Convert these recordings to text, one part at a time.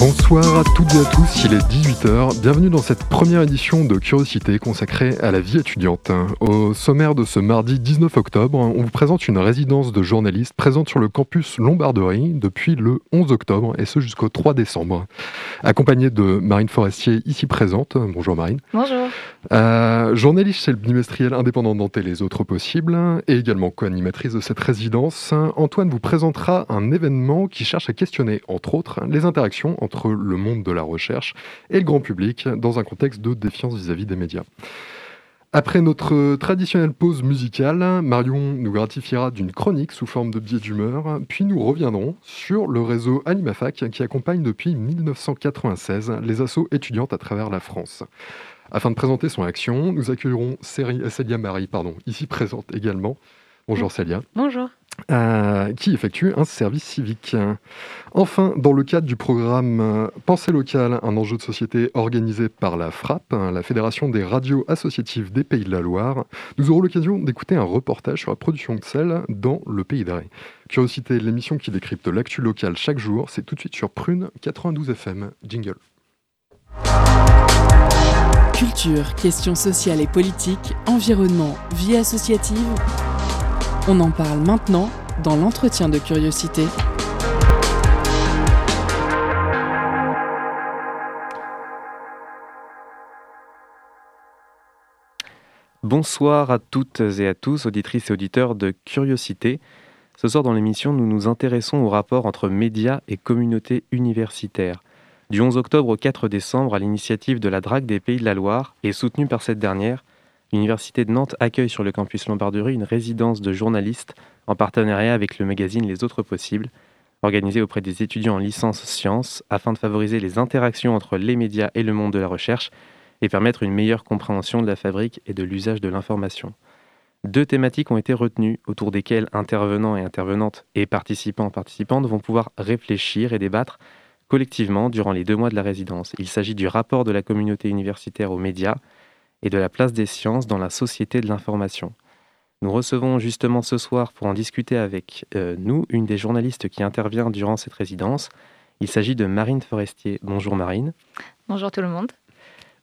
Bonsoir à toutes et à tous, il est 18h. Bienvenue dans cette première édition de Curiosité consacrée à la vie étudiante. Au sommaire de ce mardi 19 octobre, on vous présente une résidence de journalistes présente sur le campus Lombarderie depuis le 11 octobre et ce jusqu'au 3 décembre. Accompagnée de Marine Forestier ici présente. Bonjour Marine. Bonjour. Euh, journaliste chez le bimestriel indépendant Nantais Les Autres Possibles et également co-animatrice de cette résidence, Antoine vous présentera un événement qui cherche à questionner, entre autres, les interactions entre entre le monde de la recherche et le grand public dans un contexte de défiance vis-à-vis des médias. Après notre traditionnelle pause musicale, Marion nous gratifiera d'une chronique sous forme de biais d'humeur, puis nous reviendrons sur le réseau AnimaFac qui accompagne depuis 1996 les assauts étudiantes à travers la France. Afin de présenter son action, nous accueillerons Célia Marie, pardon, ici présente également. Bonjour Célia. Bonjour. Euh, qui effectue un service civique. Enfin, dans le cadre du programme euh, Pensée locale, un enjeu de société organisé par la FRAP, hein, la Fédération des radios associatives des Pays de la Loire, nous aurons l'occasion d'écouter un reportage sur la production de sel dans le Pays d'Arrêt. Curiosité, l'émission qui décrypte l'actu locale chaque jour, c'est tout de suite sur Prune 92 FM. Jingle. Culture, questions sociales et politiques, environnement, vie associative. On en parle maintenant dans l'entretien de curiosité. Bonsoir à toutes et à tous, auditrices et auditeurs de Curiosité. Ce soir dans l'émission, nous nous intéressons au rapport entre médias et communauté universitaire. Du 11 octobre au 4 décembre, à l'initiative de la DRAC des Pays de la Loire et soutenue par cette dernière, l'Université de Nantes accueille sur le campus Lombarderie une résidence de journalistes en partenariat avec le magazine Les Autres Possibles, organisée auprès des étudiants en licence sciences afin de favoriser les interactions entre les médias et le monde de la recherche et permettre une meilleure compréhension de la fabrique et de l'usage de l'information. Deux thématiques ont été retenues autour desquelles intervenants et intervenantes et participants participantes vont pouvoir réfléchir et débattre collectivement durant les deux mois de la résidence. Il s'agit du rapport de la communauté universitaire aux médias et de la place des sciences dans la société de l'information. Nous recevons justement ce soir pour en discuter avec euh, nous une des journalistes qui intervient durant cette résidence. Il s'agit de Marine Forestier. Bonjour Marine. Bonjour tout le monde.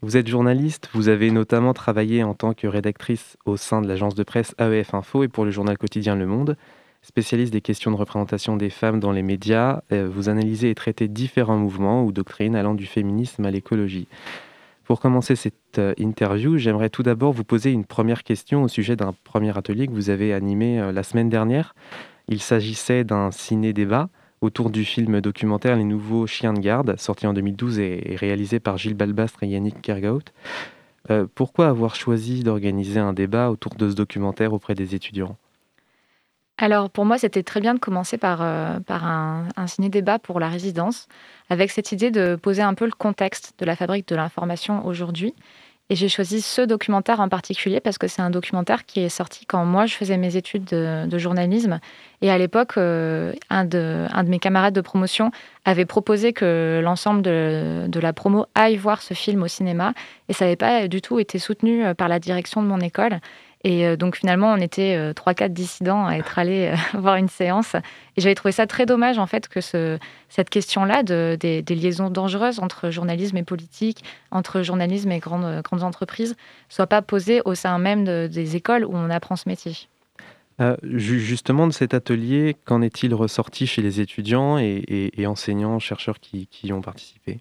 Vous êtes journaliste, vous avez notamment travaillé en tant que rédactrice au sein de l'agence de presse AEF Info et pour le journal quotidien Le Monde. Spécialiste des questions de représentation des femmes dans les médias, euh, vous analysez et traitez différents mouvements ou doctrines allant du féminisme à l'écologie. Pour commencer cette euh, interview, j'aimerais tout d'abord vous poser une première question au sujet d'un premier atelier que vous avez animé euh, la semaine dernière. Il s'agissait d'un ciné-débat autour du film documentaire Les Nouveaux Chiens de Garde, sorti en 2012 et réalisé par Gilles Balbastre et Yannick Kergaut. Euh, pourquoi avoir choisi d'organiser un débat autour de ce documentaire auprès des étudiants? Alors pour moi, c'était très bien de commencer par, par un, ciné-débat pour la résidence, avec cette idée de poser un peu le contexte de la fabrique de l'information aujourd'hui. Et j'ai choisi ce documentaire en particulier parce que c'est un documentaire qui est sorti quand moi je faisais mes études de, journalisme. Et à l'époque, euh, un, de, un, de, mes camarades de promotion avait proposé que l'ensemble de, de, la promo aille voir ce film au cinéma. Et ça n'avait pas du tout été soutenu euh, par la direction de mon école. Et euh, donc finalement, on était euh, trois, quatre dissidents à être allés euh, voir une séance. Et j'avais trouvé ça très dommage en fait que ce, cette question-là de, des, liaisons dangereuses entre journalisme et politique, entre journalisme et grandes, grandes entreprises, soit pas posée au sein même des écoles où on apprend ce métier. justement, de cet atelier, qu'en est-il ressorti chez les étudiants et, enseignants, chercheurs qui, qui y ont participé?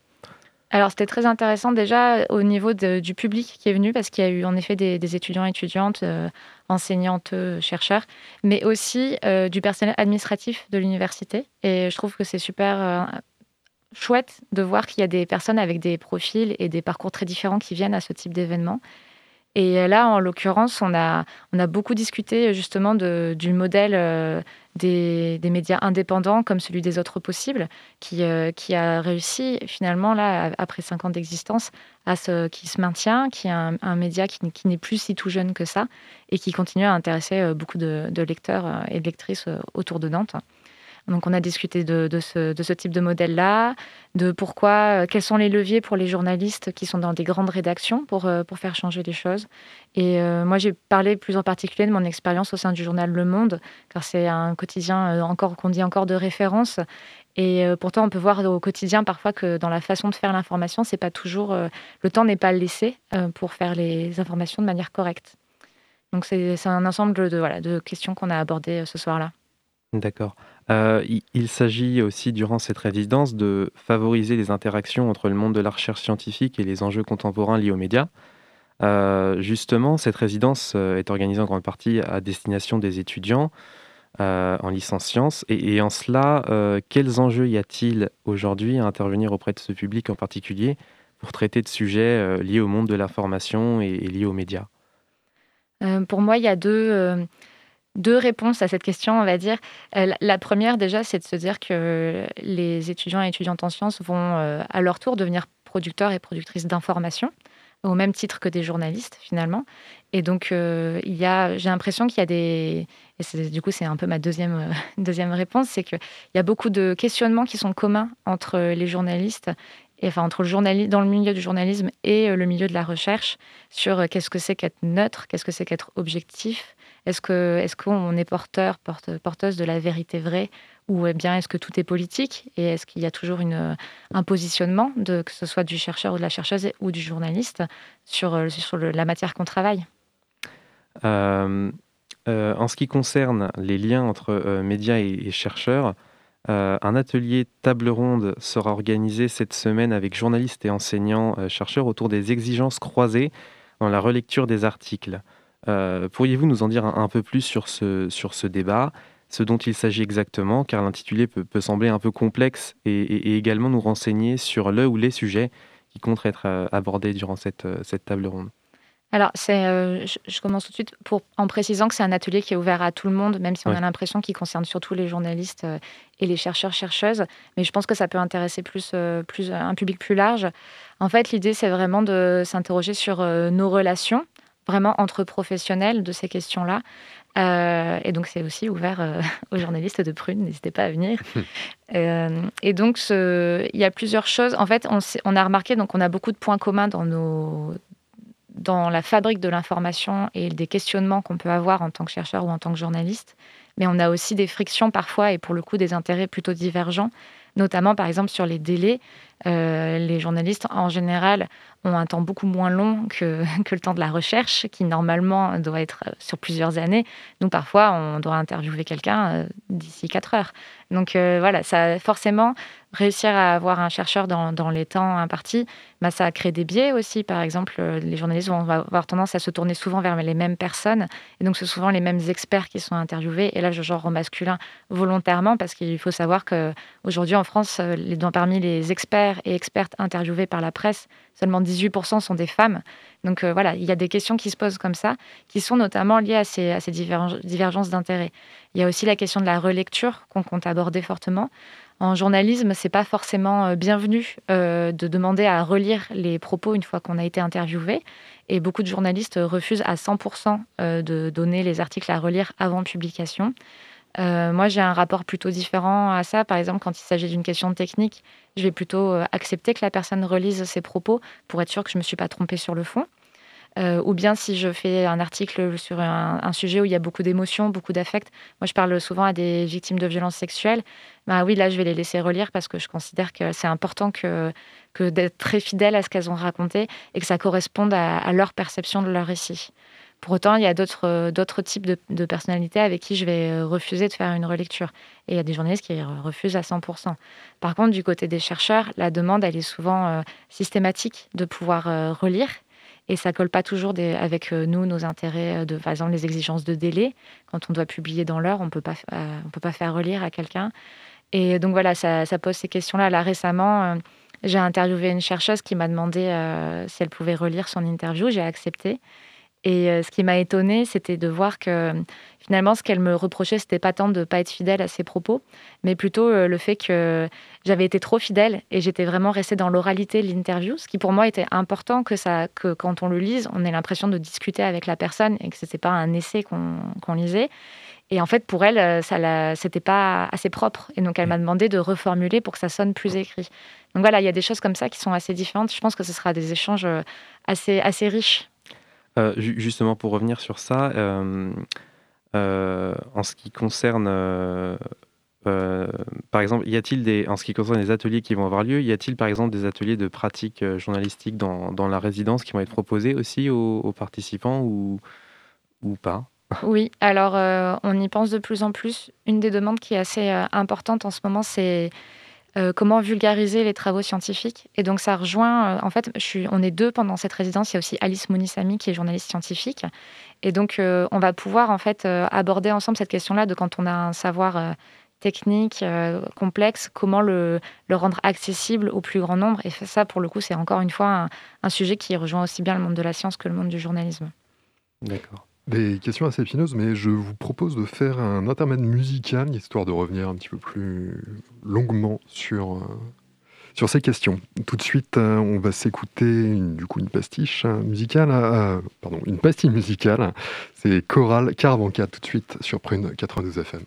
Alors c'était très intéressant déjà au niveau du public qui est venu parce qu'il y a eu en effet des, étudiants étudiantes, euh, enseignantes, euh, chercheurs, mais aussi euh, du personnel administratif de l'université. Et je trouve que c'est super chouette de voir qu'il y a des personnes avec des profils et des parcours très différents qui viennent à ce type d'événement. Et là, en l'occurrence, on a, on a beaucoup discuté justement de, du modèle des, des, médias indépendants comme celui des autres possibles, qui, euh, qui a réussi finalement, là, après cinq ans d'existence, à ce, qui se maintient, qui est un, média qui, qui n'est plus si tout jeune que ça et qui continue à intéresser euh, beaucoup de, de lecteurs et de lectrices autour de Nantes. Donc on a discuté de, ce, type de modèle-là, de pourquoi, euh, quels sont les leviers pour les journalistes qui sont dans des grandes rédactions pour, euh, faire changer les choses. Et euh, moi j'ai parlé plus en particulier de mon expérience au sein du journal Le Monde, car c'est un quotidien encore qu'on dit encore de référence. Et pourtant, on peut voir au quotidien parfois que dans la façon de faire l'information, c'est pas toujours le temps n'est pas laissé pour faire les informations de manière correcte. Donc c'est un ensemble de questions qu'on a abordées ce soir-là. D'accord. Euh, il, s'agit aussi, durant cette résidence, de favoriser les interactions entre le monde de la recherche scientifique et les enjeux contemporains liés aux médias. Euh, justement, cette résidence euh, est organisée en grande partie à destination des étudiants en licence sciences. Et, en cela, quels enjeux y a-t-il aujourd'hui à intervenir auprès de ce public en particulier pour traiter de sujets liés au monde de l'information et, et, liés aux médias? Pour moi, il y a deux deux réponses à cette question, on va dire. Euh, la première, déjà, c'est de se dire que les étudiants et étudiantes en sciences vont euh, à leur tour devenir producteurs et productrices d'informations, au même titre que des journalistes, finalement. Et donc, euh, il y a, j'ai l'impression qu'il y a des. Et du coup, c'est un peu ma deuxième, deuxième réponse c'est qu'il y a beaucoup de questionnements qui sont communs entre les journalistes enfin entre le journalisme, dans le milieu du journalisme et le milieu de la recherche sur qu'est-ce que c'est qu'être neutre, qu'est-ce que c'est qu'être objectif, est-ce qu'on est porteur, porte, porteuse de la vérité vraie ou bien est-ce que tout est politique et est-ce qu'il y a toujours un positionnement que ce soit du chercheur ou de la chercheuse ou du journaliste sur, sur la matière qu'on travaille? Euh, euh, En ce qui concerne les liens entre euh, médias et, chercheurs, un atelier table ronde sera organisé cette semaine avec journalistes et enseignants chercheurs autour des exigences croisées dans la relecture des articles. Euh, pourriez-vous nous en dire un, peu plus sur ce, sur ce débat, ce dont il s'agit exactement, car l'intitulé peut, sembler un peu complexe, et, également nous renseigner sur le ou les sujets qui comptent être euh, abordés durant cette, euh, cette table ronde? Alors, je, commence tout de suite pour, en précisant que c'est un atelier qui est ouvert à tout le monde, même si on a l'impression qu'il concerne surtout les journalistes et les chercheurs-chercheuses. Mais je pense que ça peut intéresser plus, plus un public plus large. En fait, l'idée, c'est vraiment de s'interroger sur nos relations vraiment entre professionnels de ces questions-là. Euh, et donc, c'est aussi ouvert euh, aux journalistes de Prune, n'hésitez pas à venir. Euh, et donc, il y a plusieurs choses. En fait, on, on, a remarqué, donc, on a beaucoup de points communs dans, nos, dans la fabrique de l'information et des questionnements qu'on peut avoir en tant que chercheur ou en tant que journaliste. Mais on a aussi des frictions parfois et pour le coup des intérêts plutôt divergents, notamment par exemple sur les délais. les journalistes, en général, ont un temps beaucoup moins long que, que, le temps de la recherche, qui normalement doit être euh, sur plusieurs années. Donc parfois, on doit interviewer quelqu'un euh, d'ici quatre heures. Donc euh, voilà, ça forcément réussir à avoir un chercheur dans, les temps impartis, bah, ça crée des biais aussi. Par exemple, les journalistes vont avoir tendance à se tourner souvent vers les mêmes personnes, et donc c'est souvent les mêmes experts qui sont interviewés. Et là, je genre au masculin volontairement parce qu'il faut savoir que aujourd'hui en France, les, parmi les experts et expertes interviewés par la presse, seulement 18% sont des femmes. Donc euh, voilà, il y a des questions qui se posent comme ça, qui sont notamment liées à ces, à ces divergences d'intérêts. Il y a aussi la question de la relecture qu'on compte aborder fortement. En journalisme, c'est pas forcément euh, bienvenu euh, de demander à relire les propos une fois qu'on a été interviewé. Et beaucoup de journalistes refusent à 100% de donner les articles à relire avant publication. Euh, moi, j'ai un rapport plutôt différent à ça. Par exemple, quand il s'agit d'une question technique, je vais plutôt euh, accepter que la personne relise ses propos pour être sûr que je ne me suis pas trompée sur le fond. Euh, ou bien si je fais un article sur un, sujet où il y a beaucoup d'émotions, beaucoup d'affects. Moi, je parle souvent à des victimes de violences sexuelles. Bah oui, là, je vais les laisser relire parce que je considère que c'est important que, d'être très fidèle à ce qu'elles ont raconté et que ça corresponde à leur perception de leur récit. Pour autant, il y a d'autres, euh, types de, personnalités avec qui je vais euh, refuser de faire une relecture. Et il y a des journalistes qui refusent à 100%. Par contre, du côté des chercheurs, la demande, elle est souvent systématique de pouvoir relire. Et ça colle pas toujours avec nous, nos intérêts, de, par exemple les exigences de délai. Quand on doit publier dans l'heure, on pas, on peut pas faire relire à quelqu'un. Et donc voilà, ça, ça pose ces questions-là. Là, récemment, j'ai interviewé une chercheuse qui m'a demandé si elle pouvait relire son interview. J'ai accepté. Et ce qui m'a étonnée, c'était de voir que finalement, ce qu'elle me reprochait, c'était pas tant de pas être fidèle à ses propos, mais plutôt le fait que j'avais été trop fidèle et j'étais vraiment restée dans l'oralité de l'interview, ce qui pour moi était important que, ça, que quand on le lise, on ait l'impression de discuter avec la personne et que ce n'était pas un essai qu'on lisait. Et en fait, pour elle, euh, ça c'était pas assez propre. Et donc, elle m'a demandé de reformuler pour que ça sonne plus écrit. Donc voilà, il y a des choses comme ça qui sont assez différentes. Je pense que ce sera des échanges euh, assez, assez riches. Euh, justement, pour revenir sur ça, en ce qui concerne, par exemple, y a-t-il des, en ce qui concerne les ateliers qui vont avoir lieu, y a-t-il par exemple des ateliers de pratique journalistique dans, dans, la résidence qui vont être proposés aussi aux, aux participants ou, ou pas? Oui, alors euh, on y pense de plus en plus. Une des demandes qui est assez euh, importante en ce moment, c'est euh, comment vulgariser les travaux scientifiques. Et donc ça rejoint, en fait, on est deux pendant cette résidence. Il y a aussi Alice Mounissami qui est journaliste scientifique. Et donc on va pouvoir en fait aborder ensemble cette question-là de quand on a un savoir technique complexe, comment le, rendre accessible au plus grand nombre. Et ça, pour le coup, c'est encore une fois un sujet qui rejoint aussi bien le monde de la science que le monde du journalisme. D'accord. Des questions assez épineuses, mais je vous propose de faire un intermède musical, histoire de revenir un petit peu plus longuement sur, euh, sur ces questions. Tout de suite, euh, on va s'écouter du coup une pastiche musicale, euh, pardon, une pastille musicale. C'est Choral Caravanca tout de suite sur Prune 92 FM.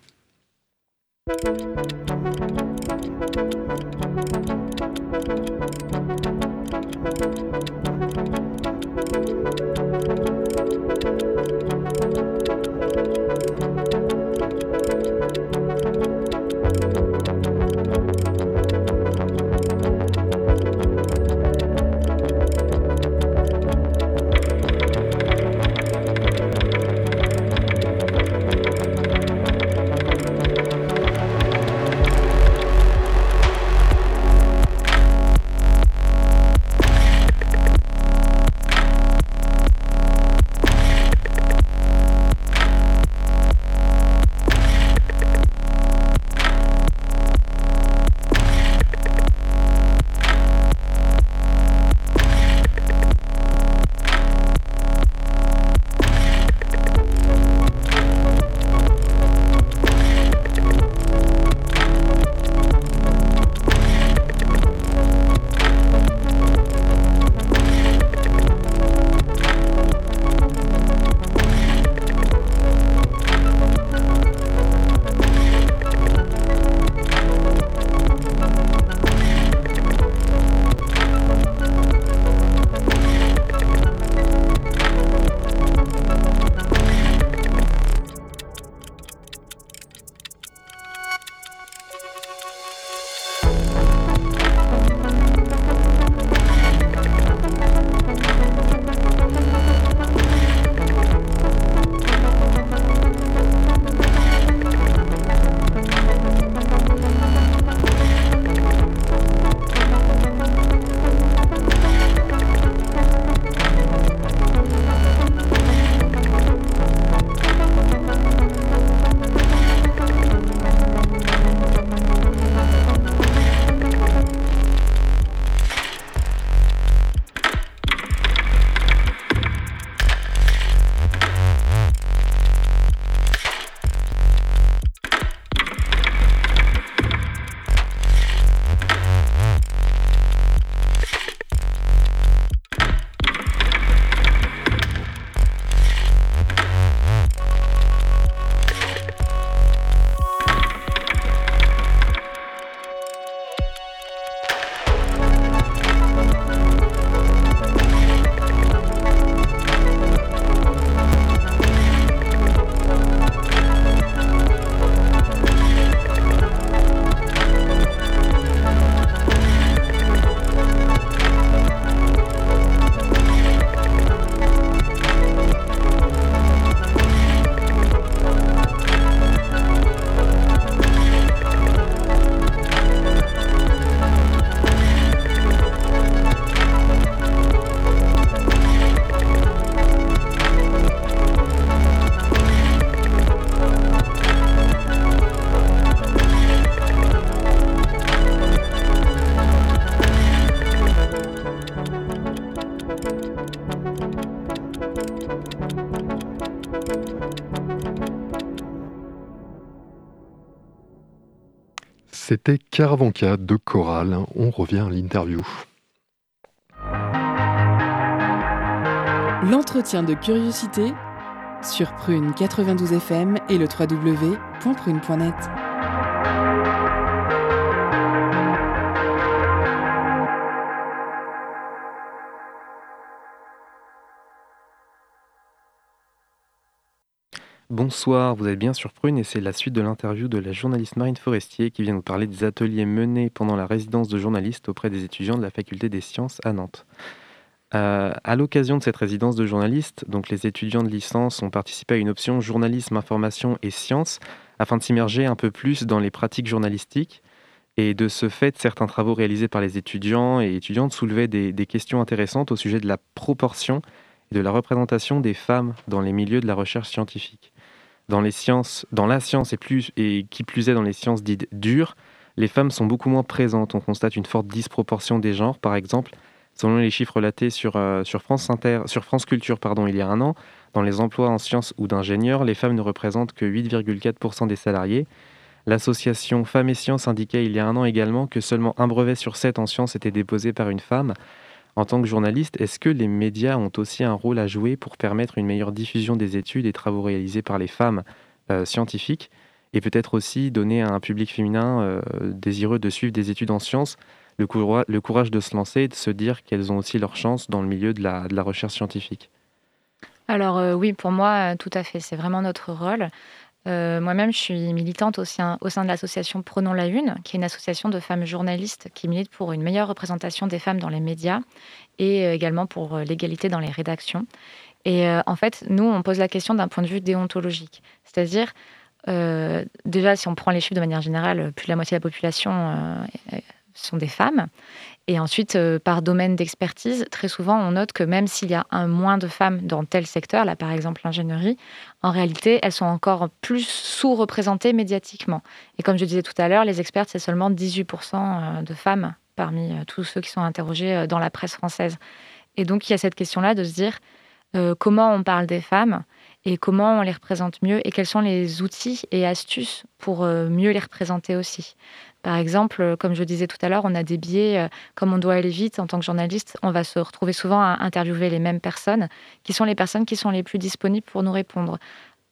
C'était Caravanca de Choral. On revient à l'interview. L'entretien de curiosité sur Prune 92 FM et le www.prune.net. Bonsoir, vous êtes bien sur Prune et c'est la suite de l'interview de la journaliste Marine Forestier qui vient nous parler des ateliers menés pendant la résidence de journaliste auprès des étudiants de la faculté des sciences à Nantes. Euh, à l'occasion de cette résidence de journaliste, donc les étudiants de licence ont participé à une option journalisme, information et sciences afin de s'immerger un peu plus dans les pratiques journalistiques. Et de ce fait, certains travaux réalisés par les étudiants et étudiantes soulevaient des, des questions intéressantes au sujet de la proportion et de la représentation des femmes dans les milieux de la recherche scientifique dans les sciences, dans la science et, qui plus est dans les sciences dites dures, les femmes sont beaucoup moins présentes. On constate une forte disproportion des genres, par exemple. Selon les chiffres relatés sur, euh, sur, France, Inter, sur France Culture pardon, il y a un an, dans les emplois en sciences ou d'ingénieurs, les femmes ne représentent que 8,4% des salariés. L'association Femmes et Sciences indiquait il y a un an également que seulement un brevet sur sept en sciences était déposé par une femme. En tant que journaliste, est-ce que les médias ont aussi un rôle à jouer pour permettre une meilleure diffusion des études et travaux réalisés par les femmes euh, scientifiques et peut-être aussi donner à un public féminin euh, désireux de suivre des études en sciences le, courage de se lancer et de se dire qu'elles ont aussi leur chance dans le milieu de la, recherche scientifique? Alors euh, oui, pour moi, tout à fait. C'est vraiment notre rôle. Euh, moi-même, je suis militante au sein, au sein de l'association Prenons la Une, qui est une association de femmes journalistes qui milite pour une meilleure représentation des femmes dans les médias et euh, également pour euh, l'égalité dans les rédactions. Et en fait, nous, on pose la question d'un point de vue déontologique. C'est-à-dire, déjà, si on prend les chiffres de manière générale, plus de la moitié de la population sont des femmes. Et ensuite, euh, par domaine d'expertise, très souvent, on note que même s'il y a un moins de femmes dans tel secteur, là par exemple l'ingénierie, en réalité, elles sont encore plus sous-représentées médiatiquement. Et comme je disais tout à l'heure, les expertes, c'est seulement 18% euh, de femmes parmi euh, tous ceux qui sont interrogés dans la presse française. Et donc, il y a cette question-là de se dire comment on parle des femmes et comment on les représente mieux et quels sont les outils et astuces pour mieux les représenter aussi. Par exemple, euh, comme je disais tout à l'heure, on a des biais, euh, comme on doit aller vite en tant que journaliste, on va se retrouver souvent à interviewer les mêmes personnes, qui sont les personnes qui sont les plus disponibles pour nous répondre.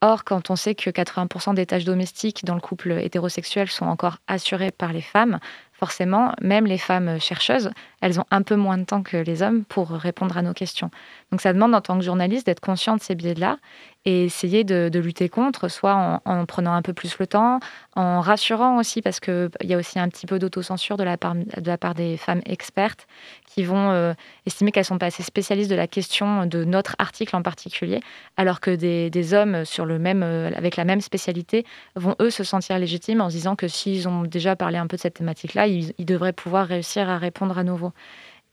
Or, quand on sait que 80% des tâches domestiques dans le couple hétérosexuel sont encore assurées par les femmes, forcément, même les femmes chercheuses, elles ont un peu moins de temps que les hommes pour répondre à nos questions. Donc ça demande en tant que journaliste d'être conscient de ces biais-là et essayer de, lutter contre, soit en, prenant un peu plus le temps, en rassurant aussi, parce qu'il y a aussi un petit peu d'autocensure de, la part, des femmes expertes qui vont euh, estimer qu'elles sont pas assez spécialistes de la question de notre article en particulier, alors que des, hommes sur le même, euh, avec la même spécialité vont eux se sentir légitimes en se disant que s'ils ont déjà parlé un peu de cette thématique-là, ils, devraient pouvoir réussir à répondre à nouveau.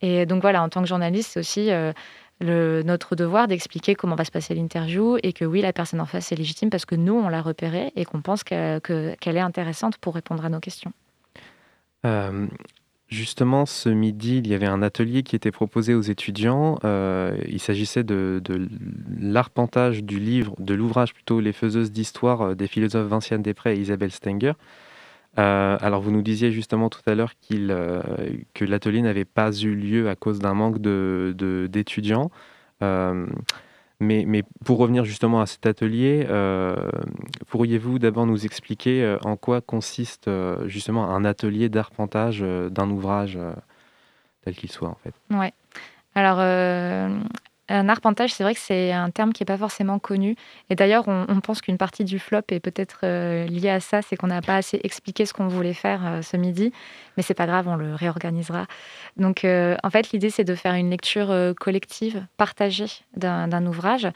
Et donc voilà, en tant que journaliste, aussi euh, notre devoir d'expliquer comment va se passer l'interview et que oui, la personne en face est légitime parce que nous, on l'a repérée et qu'on pense qu'elle est intéressante pour répondre à nos questions. Euh, justement, ce midi, il y avait un atelier qui était proposé aux étudiants. Euh, il s'agissait de, l'arpentage du livre, de l'ouvrage plutôt Les faiseuses d'histoire euh, des philosophes Vinciane Després et Isabelle Stenger. Euh, alors, vous nous disiez justement tout à l'heure euh, que l'atelier n'avait pas eu lieu à cause d'un manque d'étudiants. De, euh, mais, mais, pour revenir justement à cet atelier, pourriez-vous d'abord nous expliquer en quoi consiste justement un atelier d'arpentage d'un ouvrage tel qu'il soit en fait? Ouais. Alors, un arpentage, c'est vrai que c'est un terme qui n'est pas forcément connu. Et d'ailleurs, on, pense qu'une partie du flop est peut-être euh, liée à ça, c'est qu'on n'a pas assez expliqué ce qu'on voulait faire euh, ce midi. Mais c'est pas grave, on le réorganisera. Donc, euh, en fait, l'idée, c'est de faire une lecture collective, partagée d'un ouvrage.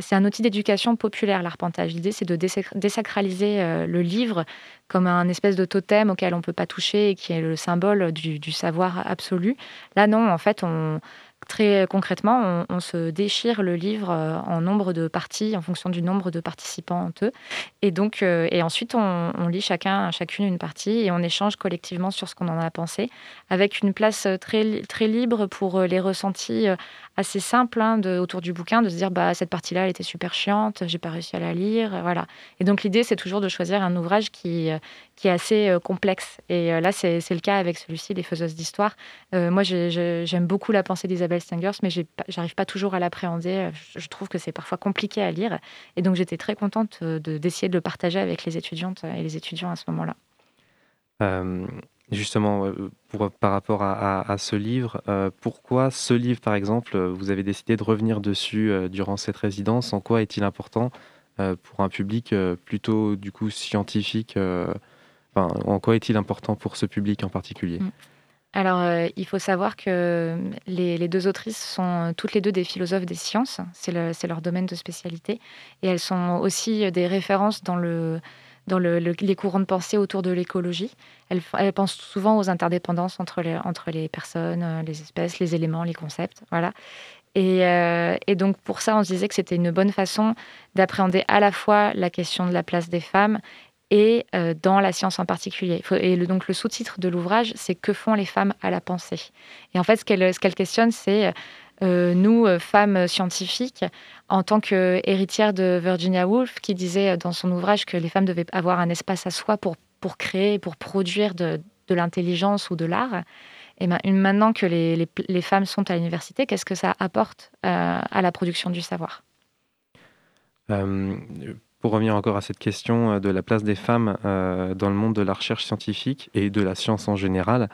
C'est un outil d'éducation populaire, l'arpentage. L'idée, c'est de désacraliser le livre comme un espèce de totem auquel on ne peut pas toucher et qui est le symbole du, du savoir absolu. Là, non, en fait, on très concrètement, on, se déchire le livre en nombre de parties en fonction du nombre de participants eux. Et donc, et ensuite, on, lit chacun, chacune une partie et on échange collectivement sur ce qu'on en a pensé, avec une place très, très libre pour les ressentis assez simples hein, autour du bouquin, de se dire bah cette partie-là, elle était super chiante, j'ai pas réussi à la lire, voilà. Et donc l'idée, c'est toujours de choisir un ouvrage qui qui est assez euh, complexe. Et euh, là, c'est le cas avec celui-ci, Les Faiseuses d'Histoire. Euh, moi, j'aime beaucoup la pensée d'Isabelle Stengers, mais j'arrive pas toujours à l'appréhender. Je trouve que c'est parfois compliqué à lire. Et donc, j'étais très contente d'essayer de, le partager avec les étudiantes et les étudiants à ce moment-là. justement, par rapport à, ce livre, pourquoi ce livre, par exemple, vous avez décidé de revenir dessus durant cette résidence? En quoi est-il important pour un public plutôt du coup scientifique en quoi est-il important pour ce public en particulier? Mm. alors, euh, il faut savoir que les, deux autrices sont toutes les deux des philosophes des sciences, c'est leur domaine de spécialité, et elles sont aussi des références dans, le, dans les courants de pensée autour de l'écologie. Elles, pensent souvent aux interdépendances entre les, personnes, euh, les espèces, les éléments, les concepts. Voilà. Et, euh, et, donc pour ça, on se disait que c'était une bonne façon d'appréhender à la fois la question de la place des femmes et euh, dans la science en particulier. Et le, donc le sous-titre de l'ouvrage, c'est Que font les femmes à la pensée? Et en fait, ce qu'elle ce questionne, c'est euh, nous, euh, femmes scientifiques, en tant qu'héritière de Virginia Woolf, qui disait dans son ouvrage que les femmes devaient avoir un espace à soi pour, pour créer, pour produire de, de l'intelligence ou de l'art. Et ben, maintenant que les, les, femmes sont à l'université, qu'est-ce que ça apporte à la production du savoir? Pour revenir encore à cette question euh, de la place des femmes euh, dans le monde de la recherche scientifique et de la science en général,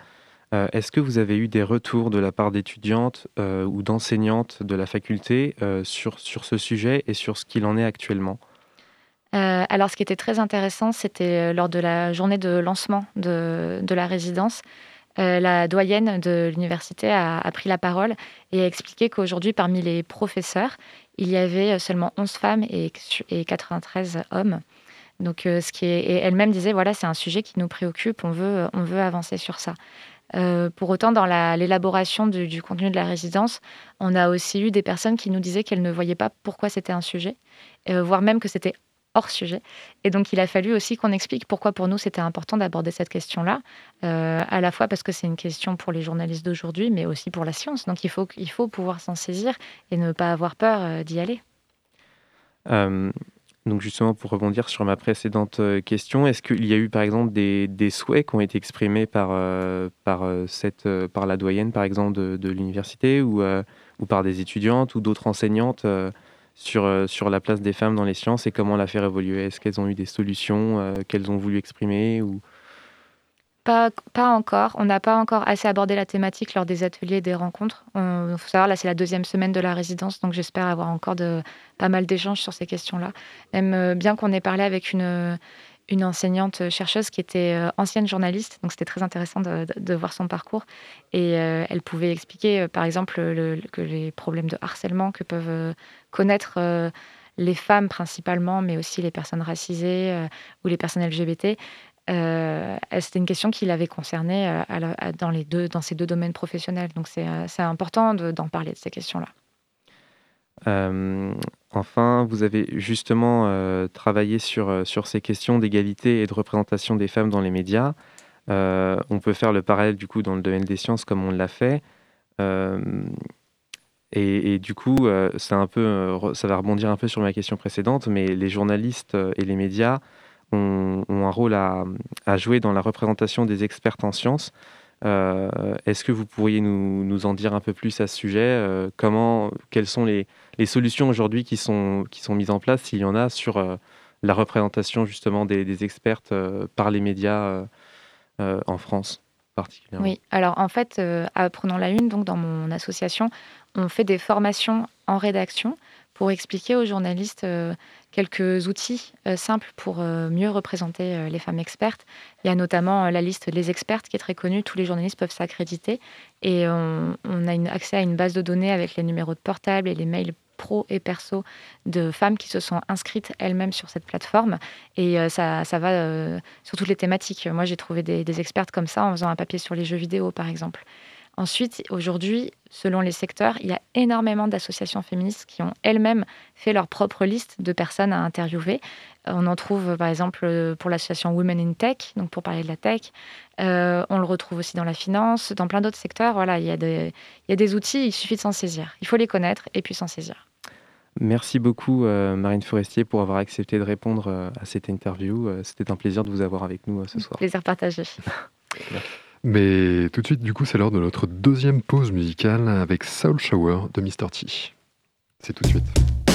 euh, est-ce que vous avez eu des retours de la part d'étudiantes ou d'enseignantes de la faculté sur, sur ce sujet et sur ce qu'il en est actuellement? Alors, ce qui était très intéressant, c'était lors de la journée de lancement de, de la résidence. la doyenne de l'université a, a, pris la parole et a expliqué qu'aujourd'hui, parmi les professeurs, il y avait seulement 11 femmes et, 93 hommes. Donc, euh, ce qui est, et elle-même disait, voilà, c'est un sujet qui nous préoccupe, on veut, on veut avancer sur ça. Euh, pour autant, dans l'élaboration du, contenu de la résidence, on a aussi eu des personnes qui nous disaient qu'elles ne voyaient pas pourquoi c'était un sujet, euh, voire même que c'était hors sujet. Et donc, il a fallu aussi qu'on explique pourquoi pour nous c'était important d'aborder cette question-là, euh, à la fois parce que c'est une question pour les journalistes d'aujourd'hui, mais aussi pour la science. Donc, il faut, il faut pouvoir s'en saisir et ne pas avoir peur euh, d'y aller. Euh, donc, justement, pour rebondir sur ma précédente question, est-ce qu'il y a eu, par exemple, des, des, souhaits qui ont été exprimés par, par, cette, par la doyenne, par exemple, de, de l'université ou, ou par des étudiantes ou d'autres enseignantes sur, euh, sur la place des femmes dans les sciences et comment la faire évoluer Est-ce qu'elles ont eu des solutions euh, qu'elles ont voulu exprimer ou... Pas, pas, encore. On n'a pas encore assez abordé la thématique lors des ateliers et des rencontres. Il faut savoir, là, c'est la deuxième semaine de la résidence, donc j'espère avoir encore de, pas mal d'échanges sur ces questions-là. Même euh, bien qu'on ait parlé avec une, une enseignante chercheuse qui était euh, ancienne journaliste, donc c'était très intéressant de, voir son parcours. Et euh, elle pouvait expliquer, euh, par exemple, que les problèmes de harcèlement que peuvent connaître les femmes principalement, mais aussi les personnes racisées ou les personnes LGBT. c'était une question qui l'avait concernée dans, les deux, dans ces deux domaines professionnels. Donc c'est important d'en parler de ces questions-là. Euh, enfin, vous avez justement euh, travaillé sur, euh, sur ces questions d'égalité et de représentation des femmes dans les médias. on peut faire le parallèle du coup dans le domaine des sciences comme on l'a fait. Et, du coup, un peu, ça va rebondir un peu sur ma question précédente, mais les journalistes et les médias ont, ont un rôle à, à, jouer dans la représentation des experts en sciences. Est-ce que vous pourriez nous, nous, en dire un peu plus à ce sujet Comment, quelles sont les, les solutions aujourd'hui qui sont, qui sont mises en place, s'il y en a, sur euh, la représentation justement des, expertes euh, par les médias euh, en France particulièrement? Oui, alors en fait, à Prenons la Une, donc dans mon association, on fait des formations en rédaction pour expliquer aux journalistes quelques outils simples pour mieux représenter les femmes expertes. Il y a notamment la liste Les Expertes qui est très connue. Tous les journalistes peuvent s'accréditer et on, a accès à une base de données avec les numéros de portable et les mails pro et perso de femmes qui se sont inscrites elles-mêmes sur cette plateforme. Et euh, ça, va euh, sur toutes les thématiques. Moi, j'ai trouvé des, expertes comme ça en faisant un papier sur les jeux vidéo, par exemple. Ensuite, aujourd'hui, selon les secteurs, il y a énormément d'associations féministes qui ont elles-mêmes fait leur propre liste de personnes à interviewer. On en trouve par exemple pour l'association Women in Tech, donc pour parler de la tech. Euh, on le retrouve aussi dans la finance, dans plein d'autres secteurs. Voilà, il y, a des, il y a des outils, il suffit de s'en saisir. Il faut les connaître et puis s'en saisir. Merci beaucoup euh, Marine Forestier pour avoir accepté de répondre euh, à cette interview. C'était un plaisir de vous avoir avec nous ce soir. Plaisir partagé. Mais tout de suite, du coup, c'est l'heure de notre deuxième pause musicale avec Soul Shower de Mr. T. C'est tout de suite.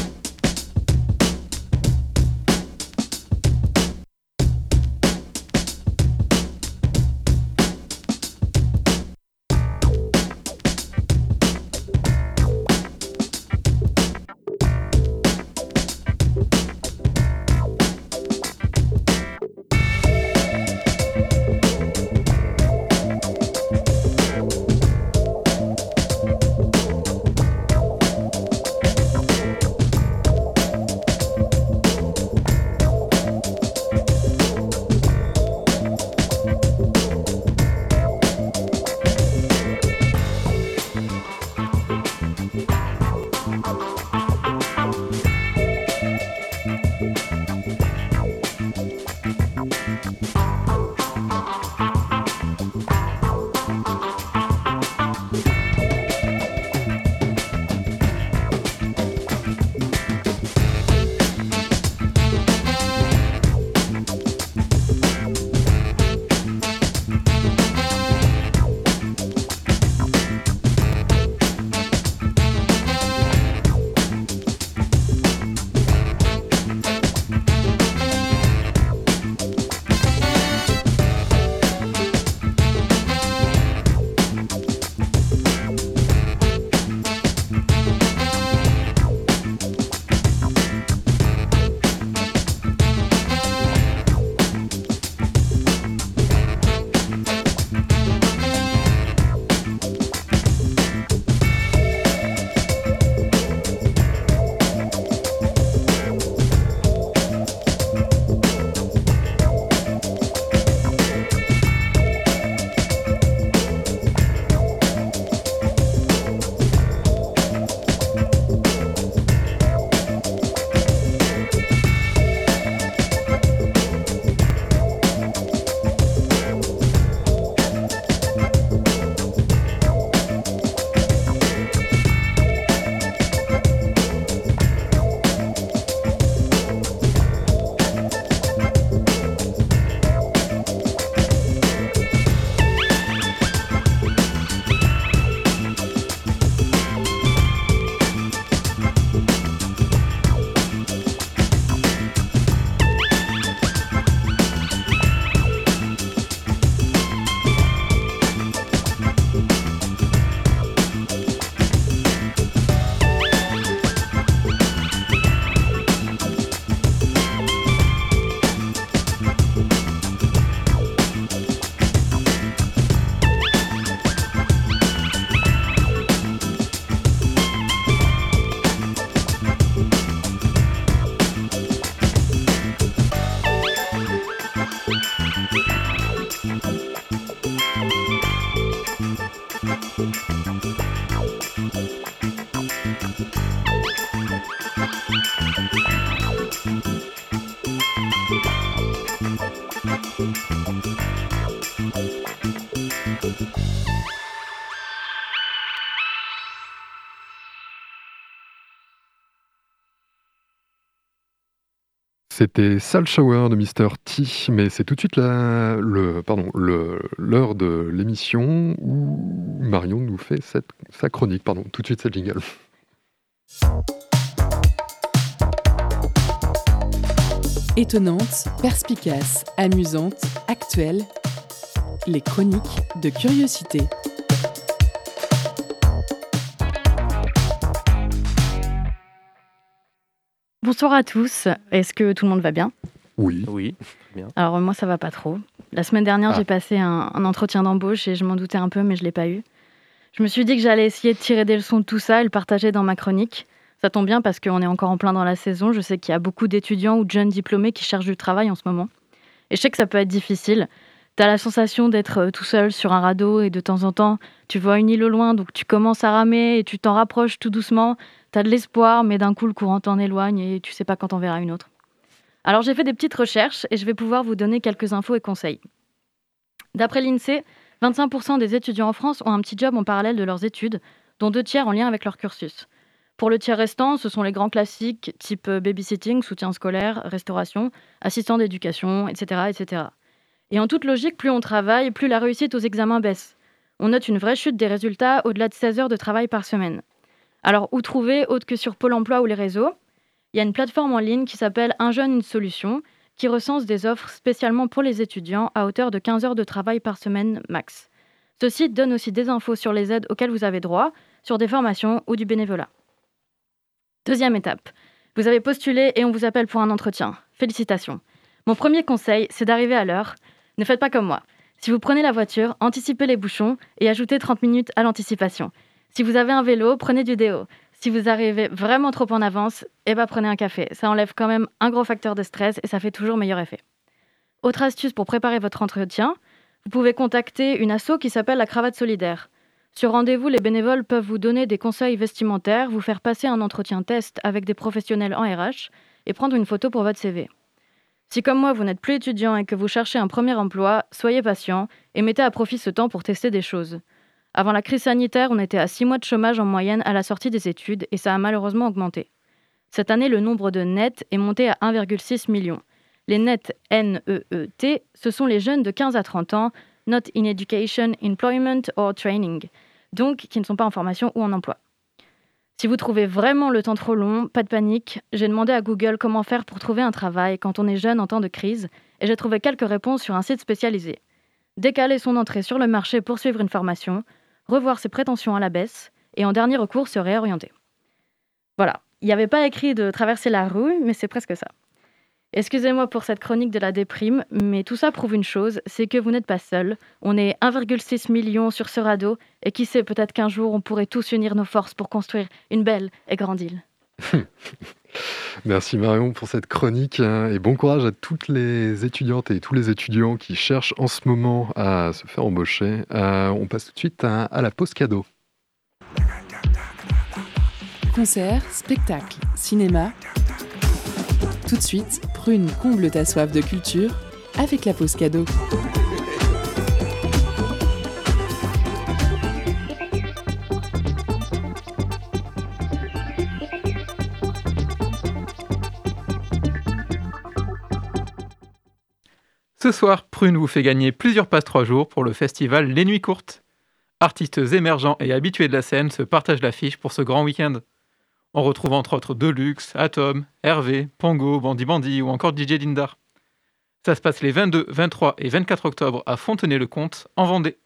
C'était Sal Shower de Mr. T, mais c'est tout de suite le, l'heure de l'émission où Marion nous fait sa chronique. Pardon, tout de suite, cette jingle. Étonnante, perspicace, amusante, actuelle, les chroniques de curiosité. Bonsoir à tous. Est-ce que tout le monde va bien? Oui. Oui, bien. Alors moi, ça va pas trop. La semaine dernière, ah. j'ai passé un, entretien d'embauche et je m'en doutais un peu, mais je l'ai pas eu. Je me suis dit que j'allais essayer de tirer des leçons de tout ça et le partager dans ma chronique. Ça tombe bien parce qu'on est encore en plein dans la saison. Je sais qu'il y a beaucoup d'étudiants ou de jeunes diplômés qui cherchent du travail en ce moment. Et je sais que ça peut être difficile. Tu as la sensation d'être euh, tout seul sur un radeau et de temps en temps, tu vois une île au loin, donc tu commences à ramer et tu t'en rapproches tout doucement. Tu as de l'espoir, mais d'un coup, le courant t'en éloigne et tu sais pas quand on verra une autre. Alors j'ai fait des petites recherches et je vais pouvoir vous donner quelques infos et conseils. D'après l'INSEE, 25% des étudiants en France ont un petit job en parallèle de leurs études, dont deux tiers en lien avec leur cursus. Pour le tiers restant, ce sont les grands classiques type euh, babysitting, soutien scolaire, restauration, assistant d'éducation, etc., etc. Et en toute logique, plus on travaille, plus la réussite aux examens baisse. On note une vraie chute des résultats au-delà de 16 heures de travail par semaine. Alors, où trouver, autre que sur Pôle emploi ou les réseaux? Il y a une plateforme en ligne qui s'appelle Un jeune, une solution, qui recense des offres spécialement pour les étudiants à hauteur de 15 heures de travail par semaine max. Ce site donne aussi des infos sur les aides auxquelles vous avez droit, sur des formations ou du bénévolat. Deuxième étape. Vous avez postulé et on vous appelle pour un entretien. Félicitations. Mon premier conseil, c'est d'arriver à l'heure. Ne faites pas comme moi. Si vous prenez la voiture, anticipez les bouchons et ajoutez 30 minutes à l'anticipation. Si vous avez un vélo, prenez du déo. Si vous arrivez vraiment trop en avance, eh ben prenez un café. Ça enlève quand même un gros facteur de stress et ça fait toujours meilleur effet. Autre astuce pour préparer votre entretien, vous pouvez contacter une asso qui s'appelle la cravate solidaire. Sur rendez-vous, les bénévoles peuvent vous donner des conseils vestimentaires, vous faire passer un entretien test avec des professionnels en RH et prendre une photo pour votre CV. Si comme moi vous n'êtes plus étudiant et que vous cherchez un premier emploi, soyez patient et mettez à profit ce temps pour tester des choses. Avant la crise sanitaire, on était à 6 mois de chômage en moyenne à la sortie des études et ça a malheureusement augmenté. Cette année, le nombre de nets est monté à 1,6 million. Les nets N-E-E-T, ce sont les jeunes de 15 à 30 ans, not in education, employment or training, donc qui ne sont pas en formation ou en emploi. Si vous trouvez vraiment le temps trop long, pas de panique, j'ai demandé à Google comment faire pour trouver un travail quand on est jeune en temps de crise, et j'ai trouvé quelques réponses sur un site spécialisé. Décaler son entrée sur le marché pour suivre une formation, revoir ses prétentions à la baisse, et en dernier recours se réorienter. Voilà, il n'y avait pas écrit de traverser la rue, mais c'est presque ça. Excusez-moi pour cette chronique de la déprime, mais tout ça prouve une chose, c'est que vous n'êtes pas seul. On est 1,6 million sur ce radeau, et qui sait, peut-être qu'un jour on pourrait tous unir nos forces pour construire une belle et grande île. Merci Marion pour cette chronique hein, et bon courage à toutes les étudiantes et tous les étudiants qui cherchent en ce moment à se faire embaucher. Euh, on passe tout de suite à, la pause cadeau. Concert, spectacle, cinéma. Tout de suite, Prune comble ta soif de culture avec la pause cadeau. Ce soir, Prune vous fait gagner plusieurs passes 3 jours pour le festival Les Nuits Courtes. Artistes émergents et habitués de la scène se partagent l'affiche pour ce grand week-end. On retrouve entre autres Deluxe, Atom, Hervé, Pongo, Bandy Bandy ou encore DJ Dindar. Ça se passe les 22, 23 et 24 octobre à Fontenay-le-Comte, en Vendée.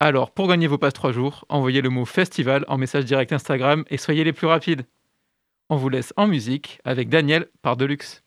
Alors, pour gagner vos passes 3 jours, envoyez le mot festival en message direct Instagram et soyez les plus rapides. On vous laisse en musique avec Daniel par Deluxe.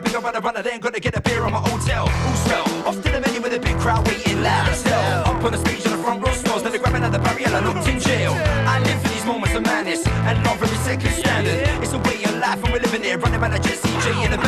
that big, I'm gonna run, I ain't gonna get a beer on my hotel. All swell, off to the menu with a big crowd waiting loud as hell. Up on the stage on the front row smells, then they grab another barrier and I looked in jail. I live for these moments of madness, and not really second standard. It's a way of life, and we're living it, running by the Jesse J in the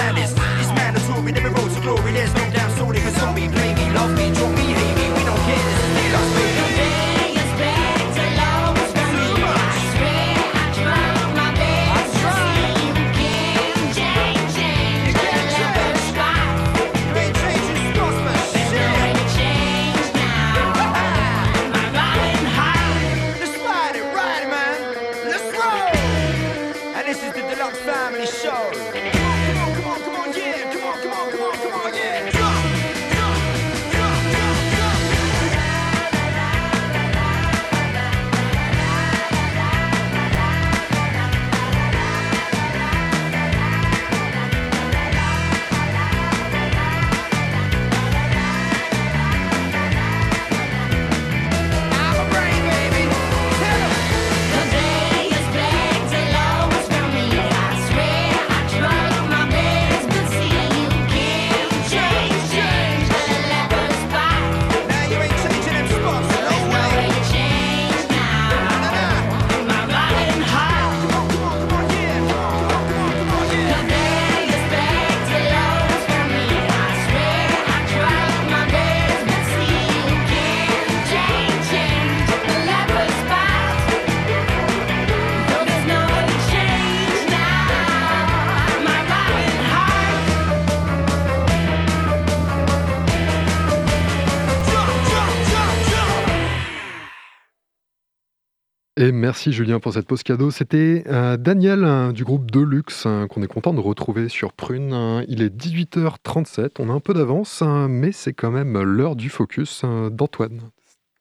Et merci Julien pour cette pause cadeau. C'était euh, Daniel euh, du groupe Deluxe euh, qu'on est content de retrouver sur Prune. Euh, Il est 18h37, on a un peu d'avance, mais c'est quand même l'heure du focus d'Antoine.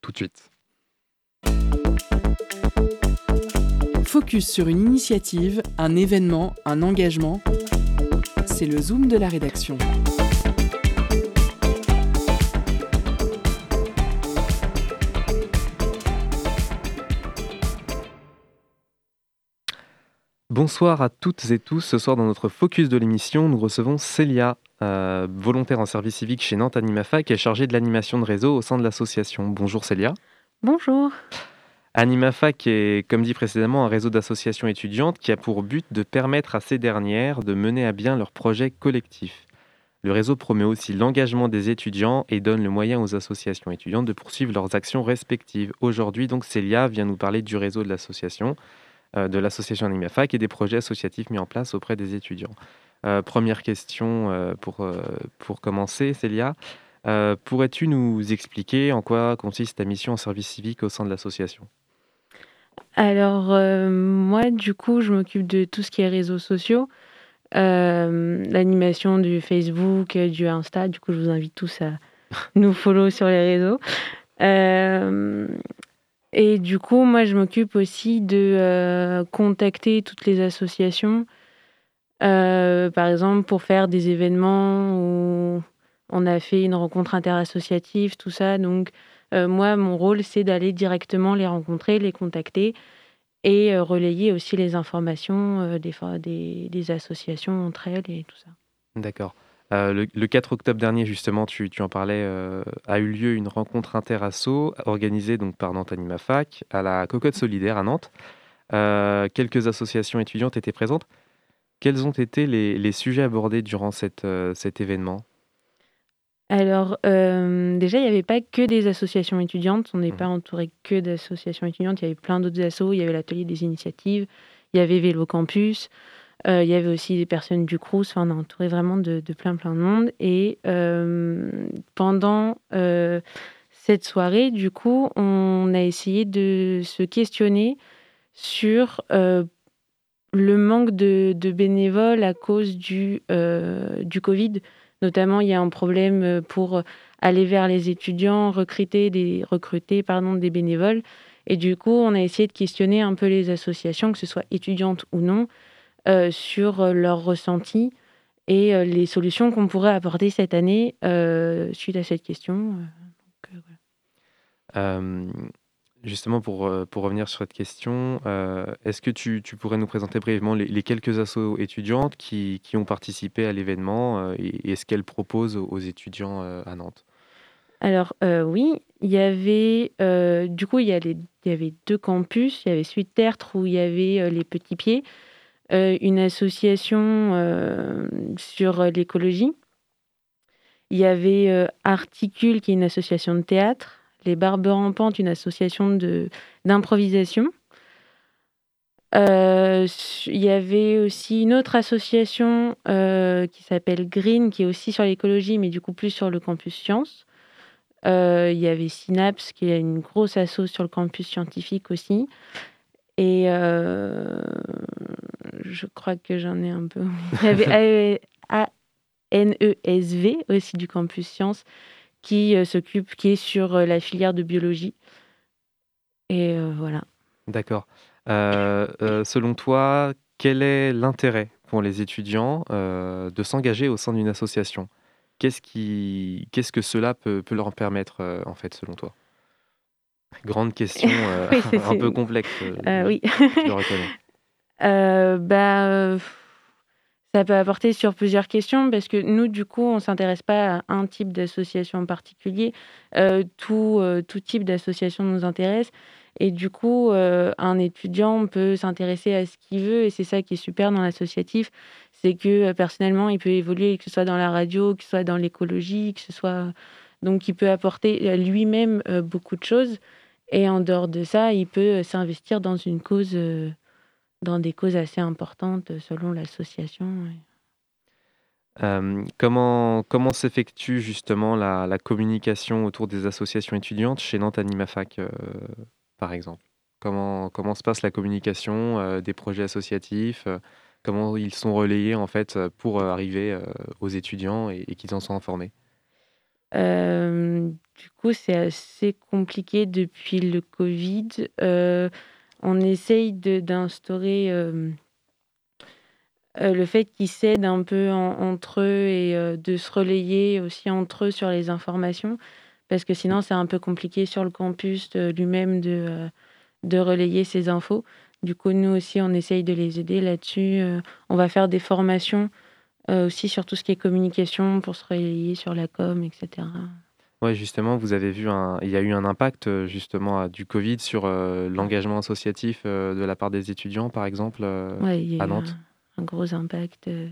Tout de suite. Focus sur une initiative, un événement, un engagement. C'est le zoom de la rédaction. Bonsoir à toutes et tous. Ce soir, dans notre focus de l'émission, nous recevons Célia, euh, volontaire en service civique chez Nantes Animafa, qui est chargée de l'animation de réseau au sein de l'association. Bonjour Célia. Bonjour. Animafa, qui est, comme dit précédemment, un réseau d'associations étudiantes qui a pour but de permettre à ces dernières de mener à bien leurs projets collectifs. Le réseau promeut aussi l'engagement des étudiants et donne le moyen aux associations étudiantes de poursuivre leurs actions respectives. Aujourd'hui, donc, Célia vient nous parler du réseau de l'association, de l'association Animafac et des projets associatifs mis en place auprès des étudiants. Euh, première question euh, pour, euh, pour commencer, Célia. Euh, Pourrais-tu nous expliquer en quoi consiste ta mission en service civique au sein de l'association? Alors, euh, moi, du coup, je m'occupe de tout ce qui est réseaux sociaux, euh, l'animation du Facebook, euh, du Insta. Du coup, je vous invite tous à nous follow sur les réseaux. Euh, et du coup, moi, je m'occupe aussi de euh, contacter toutes les associations, euh, par exemple, pour faire des événements où on a fait une rencontre interassociative, tout ça. Donc, euh, moi, mon rôle, c'est d'aller directement les rencontrer, les contacter et relayer aussi les informations des, des associations entre elles et tout ça. D'accord. Euh, le, le 4 octobre dernier, justement, tu, tu en parlais, euh, a eu lieu une rencontre interasso organisée donc par Nantes Animafac à la Cocotte Solidaire à Nantes. Euh, quelques associations étudiantes étaient présentes. Quels ont été les, les sujets abordés durant cette, cet événement? Alors, euh, déjà, il n'y avait pas que des associations étudiantes. On n'est Mhm. pas entouré que d'associations étudiantes. Il y avait plein d'autres assos. Il y avait l'atelier des initiatives. Il y avait Vélo Campus. Euh, il y avait aussi des personnes du Crous. Enfin, on est entouré vraiment de, plein, plein de monde. Et euh, pendant euh, cette soirée, du coup, on a essayé de se questionner sur le manque de, bénévoles à cause du, du Covid. Notamment, il y a un problème pour aller vers les étudiants, recruter des, recruter, pardon, des bénévoles. Et du coup, on a essayé de questionner un peu les associations, que ce soit étudiantes ou non, euh, sur euh, leurs ressentis et euh, les solutions qu'on pourrait apporter cette année suite à cette question. Donc, voilà. Justement, pour, pour revenir sur cette question, est-ce que tu, tu pourrais nous présenter brièvement les, les quelques assos étudiantes qui, qui ont participé à l'événement et, et ce qu'elles proposent aux, aux étudiants à Nantes? Alors euh, oui, il y avait euh, du coup il y, il y avait deux campus. Il y avait celui de Tertre où il y avait euh, les Petits Pieds, une association euh, sur l'écologie. Il y avait euh, Articule qui est une association de théâtre, les Barbes Rampantes une association d'improvisation. Euh, il y avait aussi une autre association euh, qui s'appelle Green, qui est aussi sur l'écologie, mais du coup plus sur le campus sciences. Euh, il y avait Synapse, qui est une grosse asso sur le campus scientifique aussi. Et euh, je crois que j'en ai un peu. Il y avait ANESV aussi du campus sciences, qui euh, s'occupe, qui est sur euh, la filière de biologie. Et euh, voilà. D'accord. Euh, selon toi, quel est l'intérêt pour les étudiants de s'engager au sein d'une association? Qu'est-ce qui, qu'est-ce que cela peut, peut leur permettre, en fait, selon toi? Grande question, euh, Oui, un peu complexe, euh, Euh, oui. je le reconnais. Euh, bah, ça peut apporter sur plusieurs questions parce que nous, du coup, on ne s'intéresse pas à un type d'association en particulier. Tout, tout type d'association nous intéresse. Et du coup, un étudiant peut s'intéresser à ce qu'il veut. Et c'est ça qui est super dans l'associatif. C'est que personnellement, il peut évoluer, que ce soit dans la radio, que ce soit dans l'écologie, que ce soit. Donc, il peut apporter lui-même beaucoup de choses. Et en dehors de ça, il peut s'investir dans une cause. euh, dans des causes assez importantes euh, selon l'association. Euh, comment comment s'effectue justement la, la communication autour des associations étudiantes chez Nantes Animafac, euh, par exemple? Comment, comment se passe la communication euh, des projets associatifs Comment ils sont relayés en fait pour arriver aux étudiants et, et qu'ils en soient informés? Du coup, c'est assez compliqué depuis le Covid. Euh, on essaye d'instaurer euh, euh, le fait qu'ils s'aident un peu en- entre eux et de se relayer aussi entre eux sur les informations, parce que sinon c'est un peu compliqué sur le campus lui-même de, de relayer ces infos. Du coup, nous aussi, on essaye de les aider là-dessus. On va faire des formations aussi sur tout ce qui est communication pour se relayer sur la com, etc. Ouais, justement, vous avez vu, un, il y a eu un impact euh, justement du Covid sur euh, l'engagement associatif euh, de la part des étudiants, par exemple, euh, Ouais, il y a à eu Nantes? un, un gros impact. euh.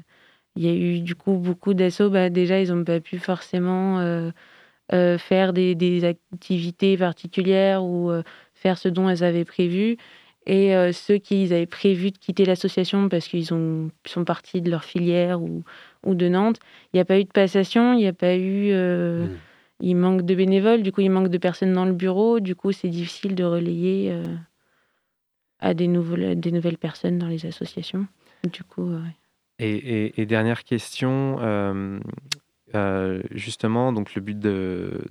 Il y a eu du coup beaucoup d'assauts. Bah, déjà, ils n'ont pas pu forcément euh, euh, faire des, des activités particulières ou euh, faire ce dont elles avaient prévu. Et euh, ceux qui avaient prévu de quitter l'association parce qu'ils ont- sont partis de leur filière ou, ou de Nantes, il n'y a pas eu de passation, il n'y a pas eu. euh, Mm. Il manque de bénévoles, du coup, il manque de personnes dans le bureau. Du coup, c'est difficile de relayer euh, à des, nouvelles des nouvelles personnes dans les associations. Du coup, euh. Et, et- dernière question, euh, justement, donc le but de,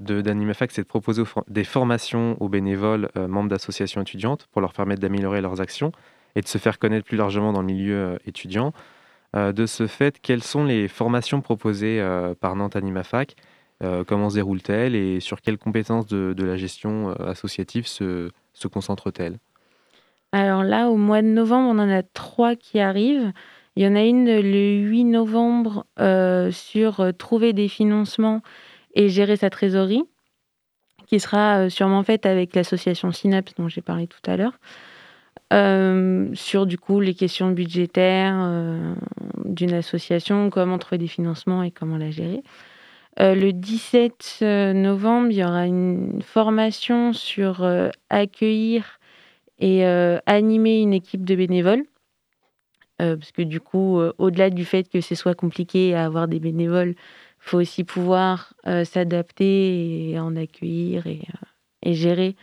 c'est de proposer des formations aux bénévoles membres d'associations étudiantes pour leur permettre d'améliorer leurs actions et de se faire connaître plus largement dans le milieu étudiant. De ce fait, quelles sont les formations proposées par Nantes AnimaFac Euh, Comment se déroulent-elles et sur quelles compétences de, la gestion euh, associative se, concentrent-elles Alors là, au mois de novembre, on en a trois qui arrivent. Il y en a une le 8 novembre euh, sur trouver des financements et gérer sa trésorerie, qui sera sûrement faite avec l'association Synapse dont j'ai parlé tout à l'heure. Sur du coup les questions budgétaires d'une association, comment trouver des financements et comment la gérer. Euh, le 17 novembre, il y aura une formation sur euh, accueillir et euh, animer une équipe de bénévoles. Euh, parce que du coup, euh, au-delà du fait que ce soit compliqué à avoir des bénévoles, il faut aussi pouvoir euh, s'adapter et en accueillir et, euh, et gérer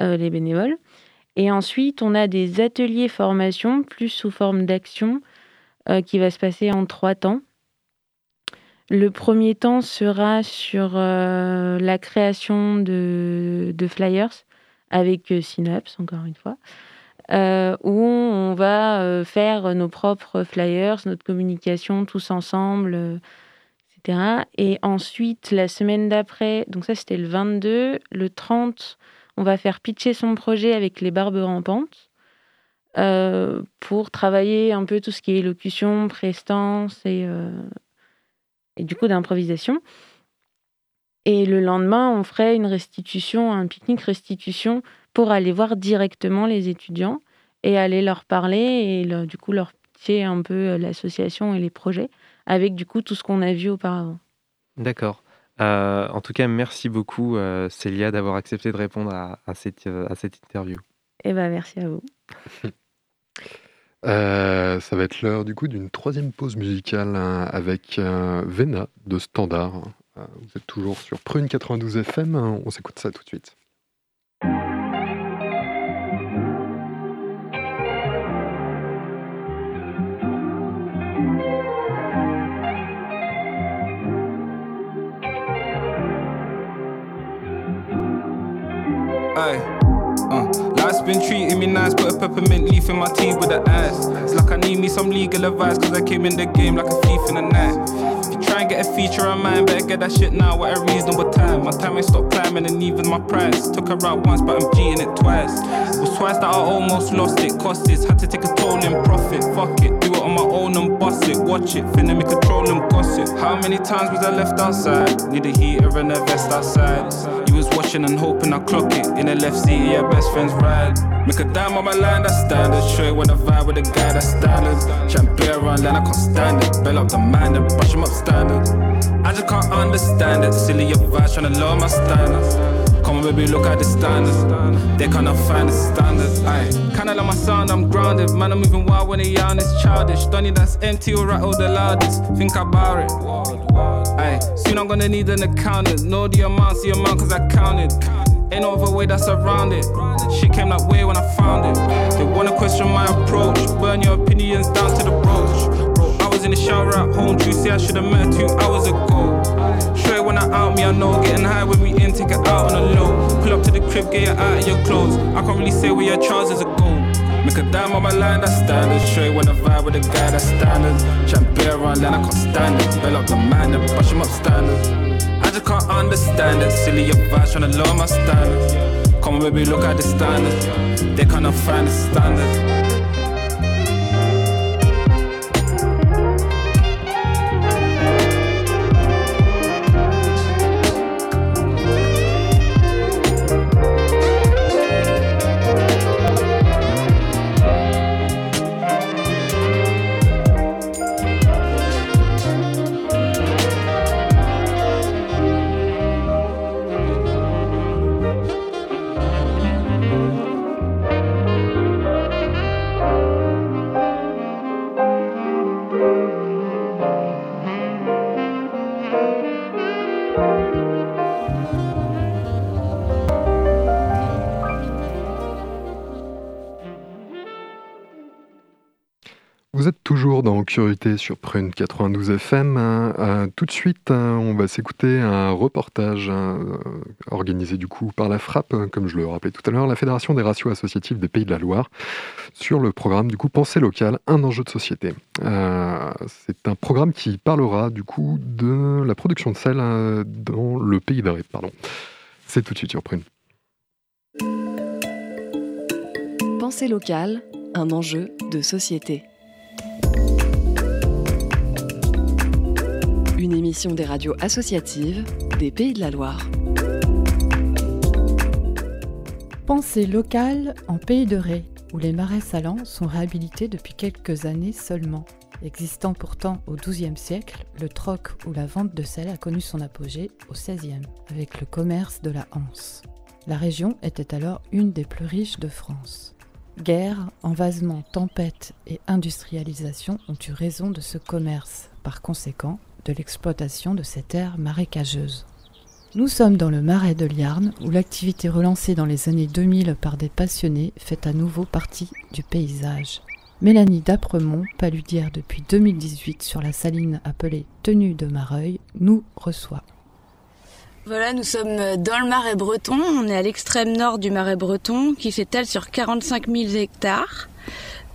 euh, les bénévoles. Et ensuite, on a des ateliers formation, plus sous forme d'action, euh, qui va se passer en trois temps. Le premier temps sera sur euh, la création de, flyers avec euh, Synapse, encore une fois, euh, où on va faire nos propres flyers, notre communication tous ensemble, etc. Et ensuite, la semaine d'après, donc ça c'était le 22, le 30, on va faire pitcher son projet avec les barbes rampantes pour travailler un peu tout ce qui est élocution, prestance et, et du coup d'improvisation. Et le lendemain, on ferait une restitution, un pique-nique restitution pour aller voir directement les étudiants et aller leur parler et leur- du coup leur pitcher un peu euh, l'association et les projets avec du coup tout ce qu'on a vu auparavant. D'accord. Euh, en tout cas, merci beaucoup, euh, Célia, d'avoir accepté de répondre à, à cette, euh, à cette interview. Et ben merci à vous. Euh, ça va être l'heure du coup d'une troisième pause musicale hein, avec euh, Vena de Standard. Euh, vous êtes toujours sur Prune 92 FM, hein, on s'écoute ça tout de suite. Been treating me nice, put a peppermint leaf in my tea with the ice. It's like I need me some legal advice, cause I came in the game like a thief in the night. If you try and get a feature on mine, better get that shit now at a reasonable time. My time ain't stopped climbing, and even my price. Took her out once, but I'm cheating it twice. It was twice that I almost lost it, cost it. Had to take a toll in profit, fuck it. Do it on my own and bust it, watch it. Finna me control and gossip. How many times was I left outside? Need a heater and a vest outside. You and hoping I clock it. In the left seat, yeah, best friend's ride. Make a dime on my line, that's standard. You when I vibe with a guy, that's standard. Champion around line, I can't stand it. Bell up the mind and brush him up standard. I just can't understand it. Silly advice, trying to lower my standards. Come on, baby, look at the standards. They cannot find the standards. Kinda like my sound, I'm grounded. Man, I'm moving wild when they yarn, it's childish. Donny that's empty or rattle the loudest. Think about it. Aye. Soon I'm gonna need an accountant. Know the amount, the amount, cause I counted. Ain't no other way that's around it. Shit came that way when I found it. They wanna question my approach. Burn your opinions down to the broach. Bro, I was in the shower at home. Say I should've met two hours ago. Straight when I out me, I know. Getting high when we in, take it out on the low. Pull up to the crib, get you out of your clothes. I can't really say where your trousers are. Make a dime on my line, that's standard. Straight when I vibe with a guy, that's standard. Champion around line, I can't stand it. Bell up the man and brush him up standard. I just can't understand it. Silly advice, trying to lower my standards. Come on, baby, look at the standards. They cannot find the standards. Toujours dans Curiosité sur Prune 92 FM. Euh, euh, tout de suite, euh, on va s'écouter un reportage organisé du coup par la FRAP, comme je le rappelais tout à l'heure, la Fédération des ratios associatifs des Pays de la Loire, sur le programme du coup Pensée locale, un enjeu de société. C'est un programme qui parlera du coup de la production de sel dans le Pays d'Arrêt. Pardon. C'est tout de suite sur Prune. Pensée locale, un enjeu de société. Une émission des radios associatives des Pays de la Loire. Pensée locale en Pays de Ré, où les marais salants sont réhabilités depuis quelques années seulement. Existant pourtant au XIIe siècle, le troc ou la vente de sel a connu son apogée au XVIe, avec le commerce de la Hanse. La région était alors une des plus riches de France. Guerre, envasement, tempête et industrialisation ont eu raison de ce commerce, par conséquent de l'exploitation de ces terres marécageuses. Nous sommes dans le marais de Liarn, où l'activité relancée dans les années 2000 par des passionnés fait à nouveau partie du paysage. Mélanie Dapremont, paludière depuis 2018 sur la saline appelée Tenue de Mareuil, nous reçoit. Voilà, nous sommes dans le marais breton. On est à l'extrême nord du marais breton qui s'étale sur 45 000 hectares.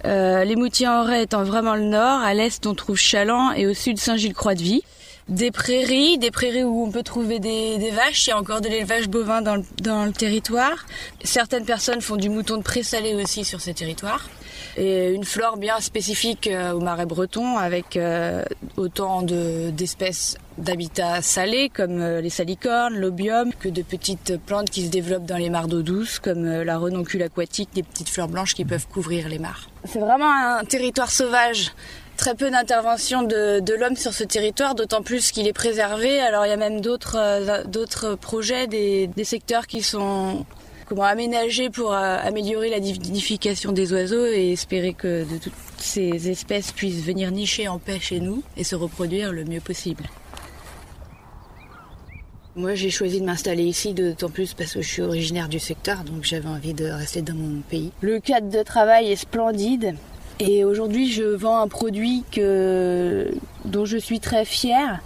Euh, les Moutiers-en-Ray étant vraiment le nord, à l'est on trouve Chaland et au sud Saint-Gilles-Croix-de-Vie. des prairies, des prairies où on peut trouver des, vaches. Il y a encore de l'élevage bovin dans le, dans le territoire. Certaines personnes font du mouton de présalé aussi sur ces territoires. Et une flore bien spécifique euh, au marais breton avec euh, autant de- d'espèces d'habitats salés comme euh, les salicornes, l'obium, que de petites plantes qui se développent dans les mares d'eau douce comme la renoncule aquatique, des petites fleurs blanches qui peuvent couvrir les mares. C'est vraiment un territoire sauvage. Très peu d'intervention de, l'homme sur ce territoire, d'autant plus qu'il est préservé. Alors il y a même d'autres d'autres projets, des secteurs qui sont comment aménagés pour euh, améliorer la nidification des oiseaux et espérer que de toutes ces espèces puissent venir nicher en paix chez nous et se reproduire le mieux possible. Moi, j'ai choisi de m'installer ici, d'autant plus parce que je suis originaire du secteur, donc j'avais envie de rester dans mon pays. Le cadre de travail est splendide. Et aujourd'hui, je vends un produit dont je suis très fière.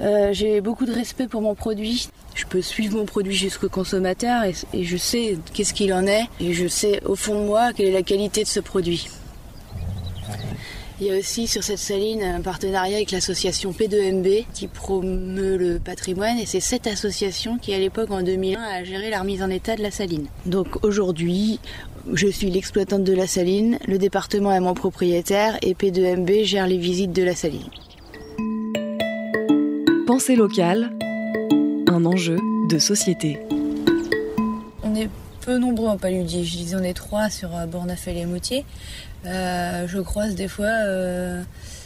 Euh, j'ai beaucoup de respect pour mon produit. Je peux suivre mon produit jusqu'au consommateur et, je sais qu'est-ce qu'il en est. Et je sais au fond de moi quelle est la qualité de ce produit. Il y a aussi sur cette saline un partenariat avec l'association P2MB qui promeut le patrimoine et c'est cette association qui à l'époque en 2001 a géré la remise en état de la saline. Donc aujourd'hui, je suis l'exploitante de la saline, le département est mon propriétaire et P2MB gère les visites de la saline. Pensée locale, un enjeu de société. On est peu nombreux en paludie, je disais on est trois sur euh, Bornafel et Moutier. Euh, je croise des fois, euh,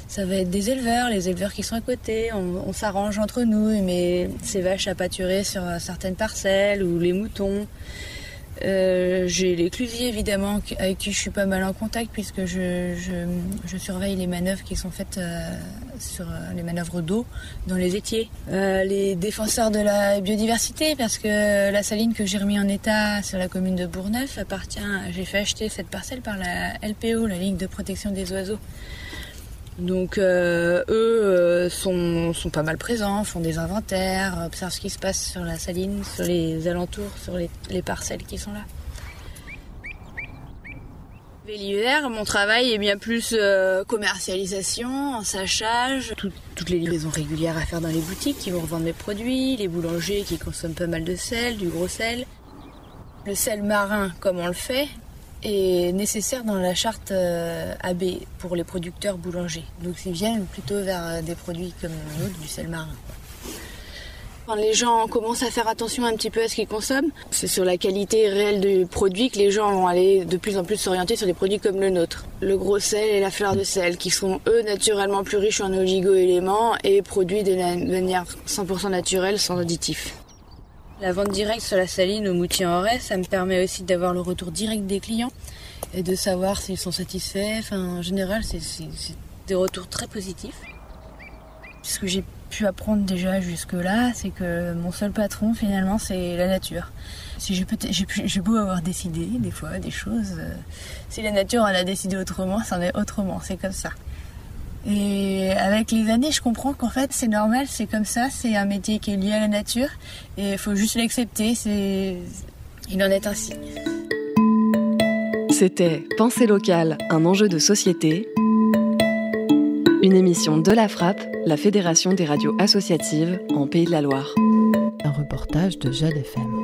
ça va être des éleveurs, les éleveurs qui sont à côté, on, on s'arrange entre nous, mais ces vaches à pâturer sur euh, certaines parcelles ou les moutons. Euh, J'ai les clusiers évidemment avec qui je suis pas mal en contact puisque je, surveille les manœuvres qui sont faites euh, sur euh, les manœuvres d'eau dans les étiers. Les défenseurs de la biodiversité parce que la saline que j'ai remis en état sur la commune de Bourgneuf appartient, j'ai fait acheter cette parcelle par la LPO, la Ligue de protection des oiseaux. Donc euh, eux euh, sont, pas mal présents, font des inventaires, observent ce qui se passe sur la saline, sur les alentours, sur les, les parcelles qui sont là. L'hiver, mon travail est bien plus euh, commercialisation, ensachage, tout- toutes les livraisons régulières à faire dans les boutiques qui vont revendre mes produits, les boulangers qui consomment pas mal de sel, du gros sel. Le sel marin, comme on le fait, est nécessaire dans la charte euh, AB pour les producteurs boulangers. Donc ils viennent plutôt vers euh, des produits comme le nôtre, du sel marin. Quand les gens commencent à faire attention un petit peu à ce qu'ils consomment, c'est sur la qualité réelle du produit que les gens vont aller de plus en plus s'orienter sur des produits comme le nôtre. Le gros sel et la fleur de sel, qui sont eux naturellement plus riches en oligo-éléments et produits de manière 100% naturelle sans additifs. La vente directe sur la saline au moutier en Ré, ça me permet aussi d'avoir le retour direct des clients et de savoir s'ils sont satisfaits. En général, c'est des retours très positifs. Ce que j'ai pu apprendre déjà jusque-là, c'est que mon seul patron, finalement, c'est la nature. Si j'ai beau avoir décidé, des fois, des choses, euh, si la nature en a décidé autrement, c'en est autrement, c'est comme ça. Et avec les années, je comprends qu'en fait, c'est normal, c'est comme ça, c'est un métier qui est lié à la nature, et il faut juste l'accepter, c'est... Il en est ainsi. C'était Pensée locale, un enjeu de société. Une émission de la Frappe, la Fédération des radios associatives en Pays de la Loire. Un reportage de Jade FM.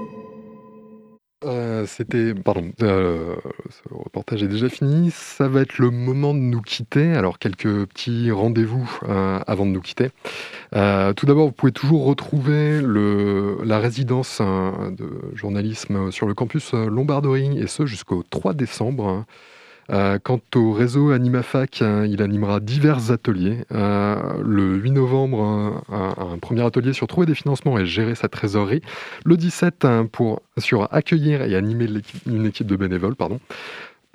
Euh, C'était. Pardon, euh, ce reportage est déjà fini. Ça va être le moment de nous quitter. Alors, quelques petits rendez-vous euh, avant de nous quitter. Tout d'abord, vous pouvez toujours retrouver la résidence de journalisme sur le campus Lombarderie, et ce jusqu'au 3 décembre. Euh, quant au réseau AnimaFac, euh, il animera divers ateliers. Euh, le 8 novembre, un, premier atelier sur trouver des financements et gérer sa trésorerie. Le 17, un pour, sur accueillir et animer une équipe de bénévoles. Pardon.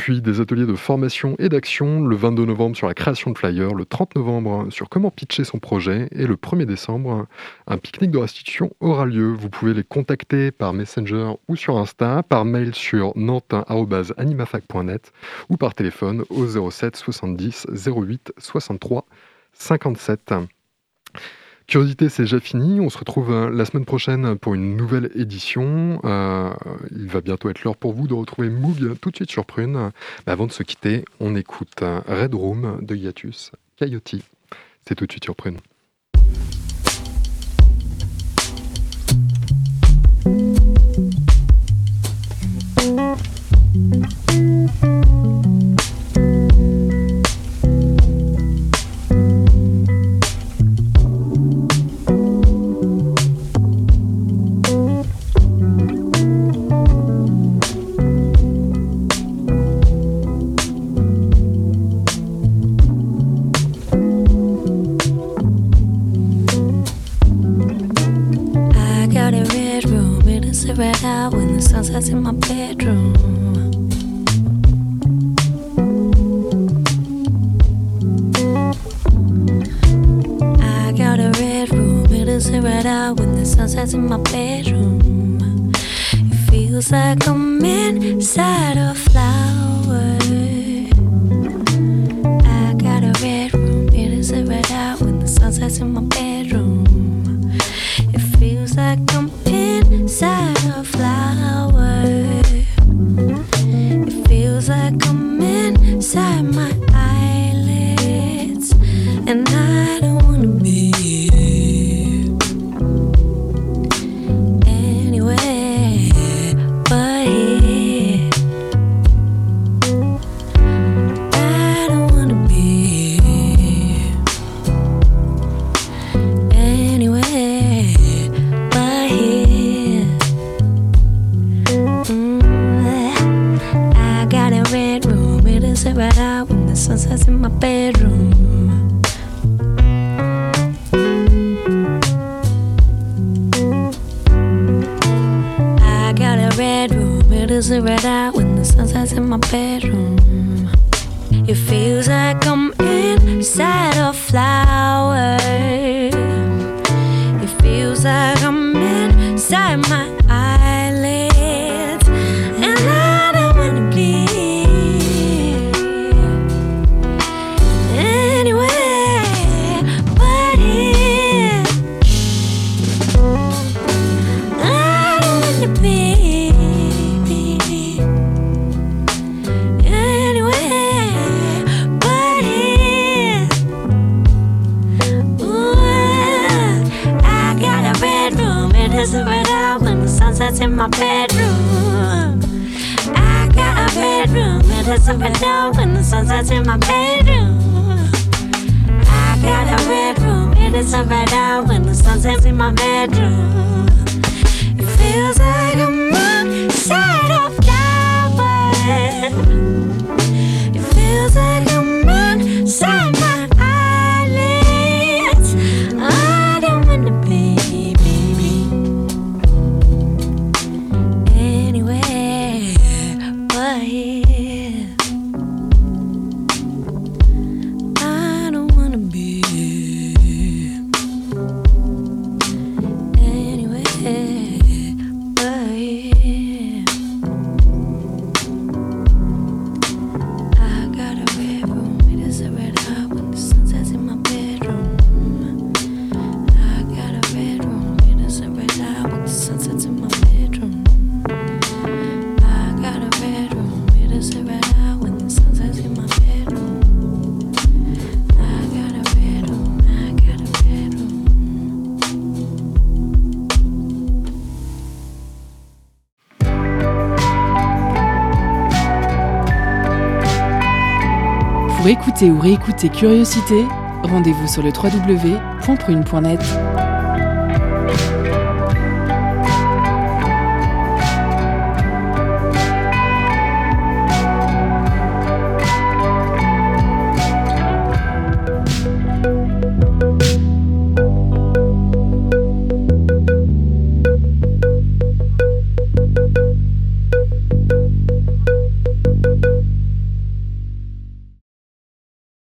Puis des ateliers de formation et d'action le 22 novembre sur la création de flyers, le 30 novembre sur comment pitcher son projet et le 1er décembre, un pique-nique de restitution aura lieu. Vous pouvez les contacter par Messenger ou sur Insta, par mail sur nantin.animafac.net ou par téléphone au 07 70 08 63 57. Curiosité, c'est déjà fini. On se retrouve euh, la semaine prochaine pour une nouvelle édition. Euh, il va bientôt être l'heure pour vous de retrouver Moog tout de suite sur Prune. Avant de se quitter, on écoute euh, Red Room de Hiatus Coyote. C'est tout de suite sur Prune. in my bedroom. I got a red room, it isn't red out when the sun sets in my bedroom. It feels like I'm inside a flower. I got a red room, it isn't red out when the sun sets in my bedroom. it as a window when the sun sets in my bedroom. I got a red room, it is a red eye when the sun sets in my bedroom. It feels like I'm outside of flowers. It feels like ou réécouter Curiosité, rendez-vous sur le www.prune.net.